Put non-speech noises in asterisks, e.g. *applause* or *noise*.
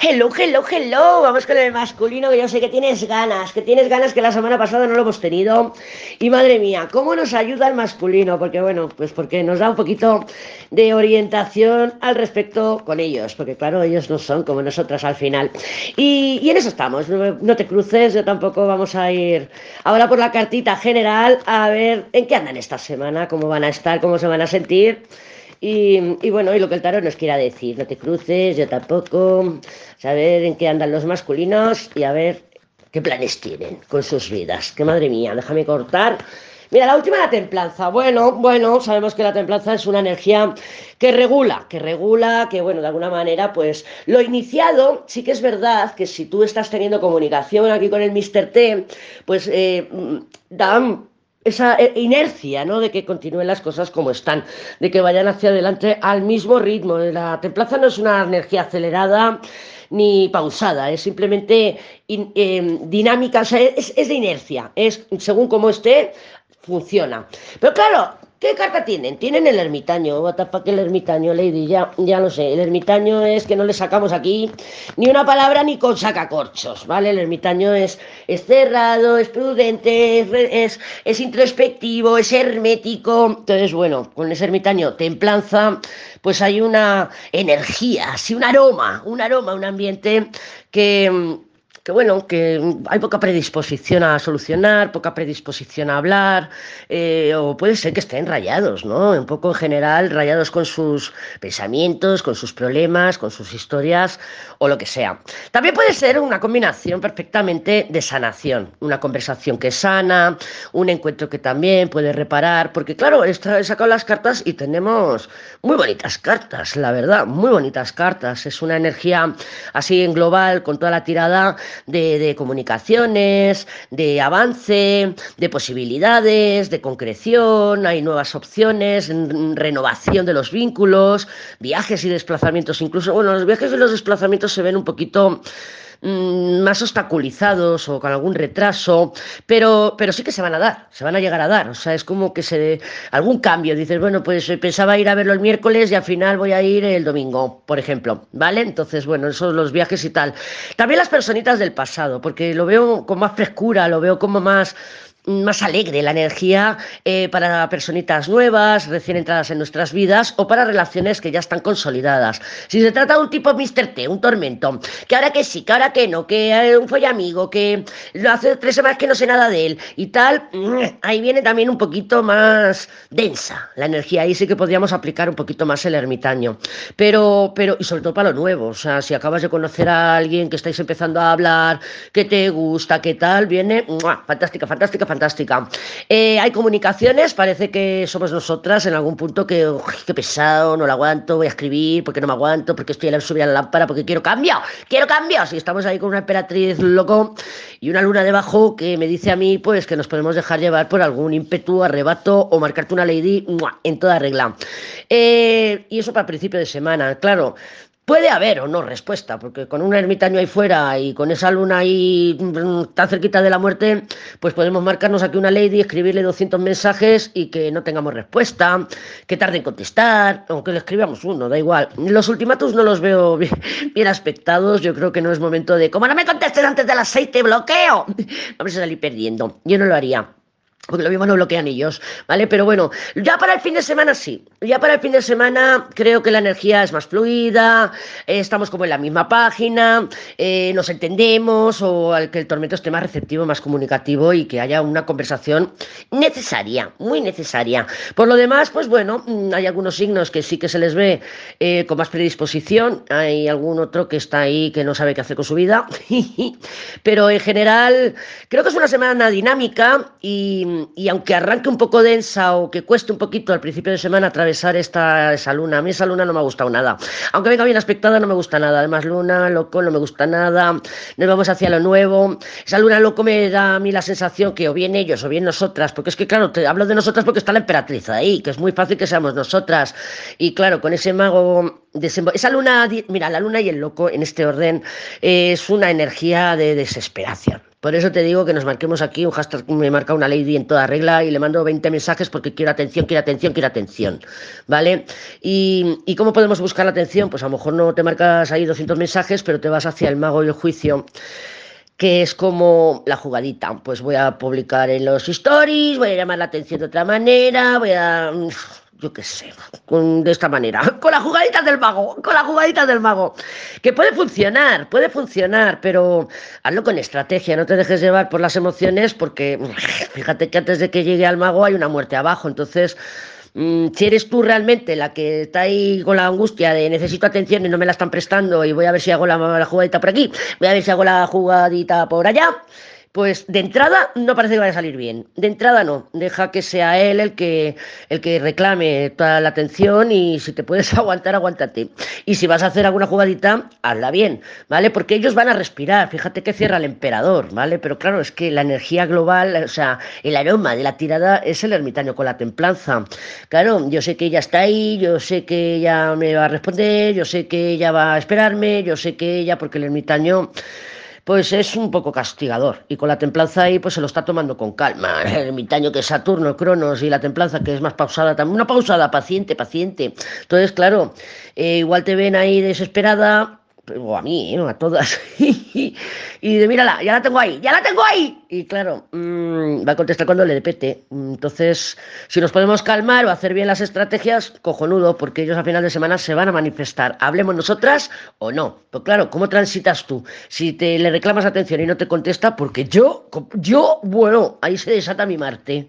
Hello, hello, hello. Vamos con el masculino, que yo sé que tienes ganas, que tienes ganas que la semana pasada no lo hemos tenido. Y madre mía, ¿cómo nos ayuda el masculino? Porque bueno, pues porque nos da un poquito de orientación al respecto con ellos, porque claro, ellos no son como nosotras al final. Y, en eso estamos, no te cruces, yo tampoco vamos a ir ahora por la cartita general a ver en qué andan esta semana, cómo van a estar, cómo se van a sentir. Y, bueno, y lo que el tarot nos quiera decir, no te cruces, yo tampoco, saber en qué andan los masculinos y a ver qué planes tienen con sus vidas. Que madre mía, déjame cortar. Mira, la última, la templanza. Bueno, bueno, sabemos que la templanza es una energía que regula, que regula, que bueno, de alguna manera, pues lo iniciado, sí que es verdad que si tú estás teniendo comunicación aquí con el Mr. T, pues eh, dan esa eh, inercia, ¿no? De que continúen las cosas como están, de que vayan hacia adelante al mismo ritmo. La templanza no es una energía acelerada ni pausada, es simplemente em, dinámica, o sea, es, es de inercia, es según como esté, funciona. Pero claro, ¿Qué carta tienen? Tienen el ermitaño. ¿Para qué el ermitaño, Lady? Ya, ya lo sé. El ermitaño es que no le sacamos aquí ni una palabra ni con sacacorchos, ¿vale? El ermitaño es, es cerrado, es prudente, es, es, introspectivo, es hermético. Entonces, bueno, con ese ermitaño templanza, pues hay una energía, así un aroma, un aroma, un ambiente que que bueno, que hay poca predisposición a solucionar, poca predisposición a hablar, eh, o puede ser que estén rayados, ¿no? Un poco en general, rayados con sus pensamientos, con sus problemas, con sus historias, o lo que sea. También puede ser una combinación perfectamente de sanación, una conversación que sana, un encuentro que también puede reparar, porque claro, he sacado las cartas y tenemos muy bonitas cartas, la verdad, muy bonitas cartas. Es una energía así en global, con toda la tirada de, comunicaciones, de avance, de posibilidades, de concreción, hay nuevas opciones, renovación de los vínculos, viajes y desplazamientos, incluso, bueno, los viajes y los desplazamientos se ven un poquito Mm, más obstaculizados o con algún retraso, pero, pero sí que se van a dar, se van a llegar a dar. O sea, es como que se algún cambio. Dices, bueno, pues eh, pensaba ir a verlo el miércoles y al final voy a ir el domingo, por ejemplo. ¿Vale? Entonces, bueno, esos los viajes y tal. También las personitas del pasado, porque lo veo con más frescura, lo veo como más más alegre la energía eh, para personitas nuevas, recién entradas en nuestras vidas o para relaciones que ya están consolidadas. Si se trata de un tipo Mr. T, un tormento, que ahora que sí, que ahora que no, que un fue amigo, que hace tres semanas que no sé nada de él y tal, mm, ahí viene también un poquito más densa la energía. Ahí sí que podríamos aplicar un poquito más el ermitaño. Pero, pero, y sobre todo para lo nuevo, o sea, si acabas de conocer a alguien que estáis empezando a hablar, que te gusta, que tal, viene, fantástica, fantástica, fantástica fantástica. Eh, hay comunicaciones, parece que somos nosotras en algún punto que, qué pesado, no lo aguanto, voy a escribir porque no me aguanto, porque estoy a la subida la lámpara, porque quiero cambio, quiero cambios. Y estamos ahí con una emperatriz loco y una luna debajo que me dice a mí pues que nos podemos dejar llevar por algún ímpetu, arrebato o marcarte una lady en toda regla. Eh, y eso para principio de semana, claro. Puede haber o no respuesta, porque con un ermitaño ahí fuera y con esa luna ahí mm, tan cerquita de la muerte, pues podemos marcarnos aquí una lady, escribirle 200 mensajes y que no tengamos respuesta, que tarde en contestar, aunque le escribamos uno, da igual. Los ultimatos no los veo *laughs* bien, aspectados, yo creo que no es momento de, como no me contestes antes de las 6, te bloqueo. *laughs* Vamos a salir perdiendo. Yo no lo haría porque lo mismo no bloquean ellos, ¿vale? Pero bueno, ya para el fin de semana sí, ya para el fin de semana creo que la energía es más fluida, eh, estamos como en la misma página, eh, nos entendemos o al que el tormento esté más receptivo, más comunicativo y que haya una conversación necesaria, muy necesaria. Por lo demás, pues bueno, mm, hay algunos signos que sí que se les ve eh, con más predisposición, hay algún otro que está ahí que no sabe qué hacer con su vida, *laughs* pero en general creo que es una semana dinámica y y aunque arranque un poco densa o que cueste un poquito al principio de semana atravesar esta, esa luna, a mí esa luna no me ha gustado nada. Aunque venga bien aspectada, no me gusta nada. Además, luna, loco, no me gusta nada. Nos vamos hacia lo nuevo. Esa luna loco me da a mí la sensación que o bien ellos o bien nosotras, porque es que, claro, te hablo de nosotras porque está la emperatriz ahí, que es muy fácil que seamos nosotras. Y claro, con ese mago esa luna, mira, la luna y el loco en este orden es una energía de desesperación Por eso te digo que nos marquemos aquí un hashtag, me marca una lady en toda regla y le mando 20 mensajes porque quiero atención, quiero atención, quiero atención, ¿vale? Y, ¿Y cómo podemos buscar la atención? Pues a lo mejor no te marcas ahí 200 mensajes, pero te vas hacia el mago y el juicio que es como la jugadita. Pues voy a publicar en los stories, voy a llamar la atención de otra manera, voy a yo qué sé, de esta manera, *laughs* con las jugaditas del mago, con las jugaditas del mago, que puede funcionar, puede funcionar, pero hazlo con estrategia, no te dejes llevar por las emociones porque *laughs* fíjate que antes de que llegue al mago hay una muerte abajo, entonces mm, si eres tú realmente la que está ahí con la angustia de necesito atención y no me la están prestando y voy a ver si hago la jugadita por aquí, voy a ver si hago la jugadita por allá, pues de entrada no parece que vaya a salir bien. De entrada no. Deja que sea él el que, el que reclame toda la atención y si te puedes *laughs* aguantar, aguántate. Y si vas a hacer alguna jugadita, hazla bien, ¿vale? Porque ellos van a respirar. Fíjate que cierra el emperador, ¿vale? Pero claro, es que la energía global, o sea, el aroma de la tirada es el ermitaño con la templanza. Claro, yo sé que ella está ahí, yo sé que ella me va a responder, yo sé que ella va a esperarme, yo sé que ella, porque el ermitaño pues es un poco castigador. Y con la templanza ahí, pues se lo está tomando con calma. *laughs* El ermitaño que es Saturno, Cronos y la templanza que es más pausada, también una pausada, paciente, paciente. Entonces, claro, eh, igual te ven ahí desesperada, o a mí, a todas. *laughs* y de mírala, ya la tengo ahí, ya la tengo ahí. Y claro, mmm, va a contestar cuando le depete. Entonces, si nos podemos calmar o hacer bien las estrategias, cojonudo, porque ellos a final de semana se van a manifestar. Hablemos nosotras o no. Pues claro, ¿cómo transitas tú? Si te le reclamas atención y no te contesta, porque yo, yo, bueno, ahí se desata mi Marte.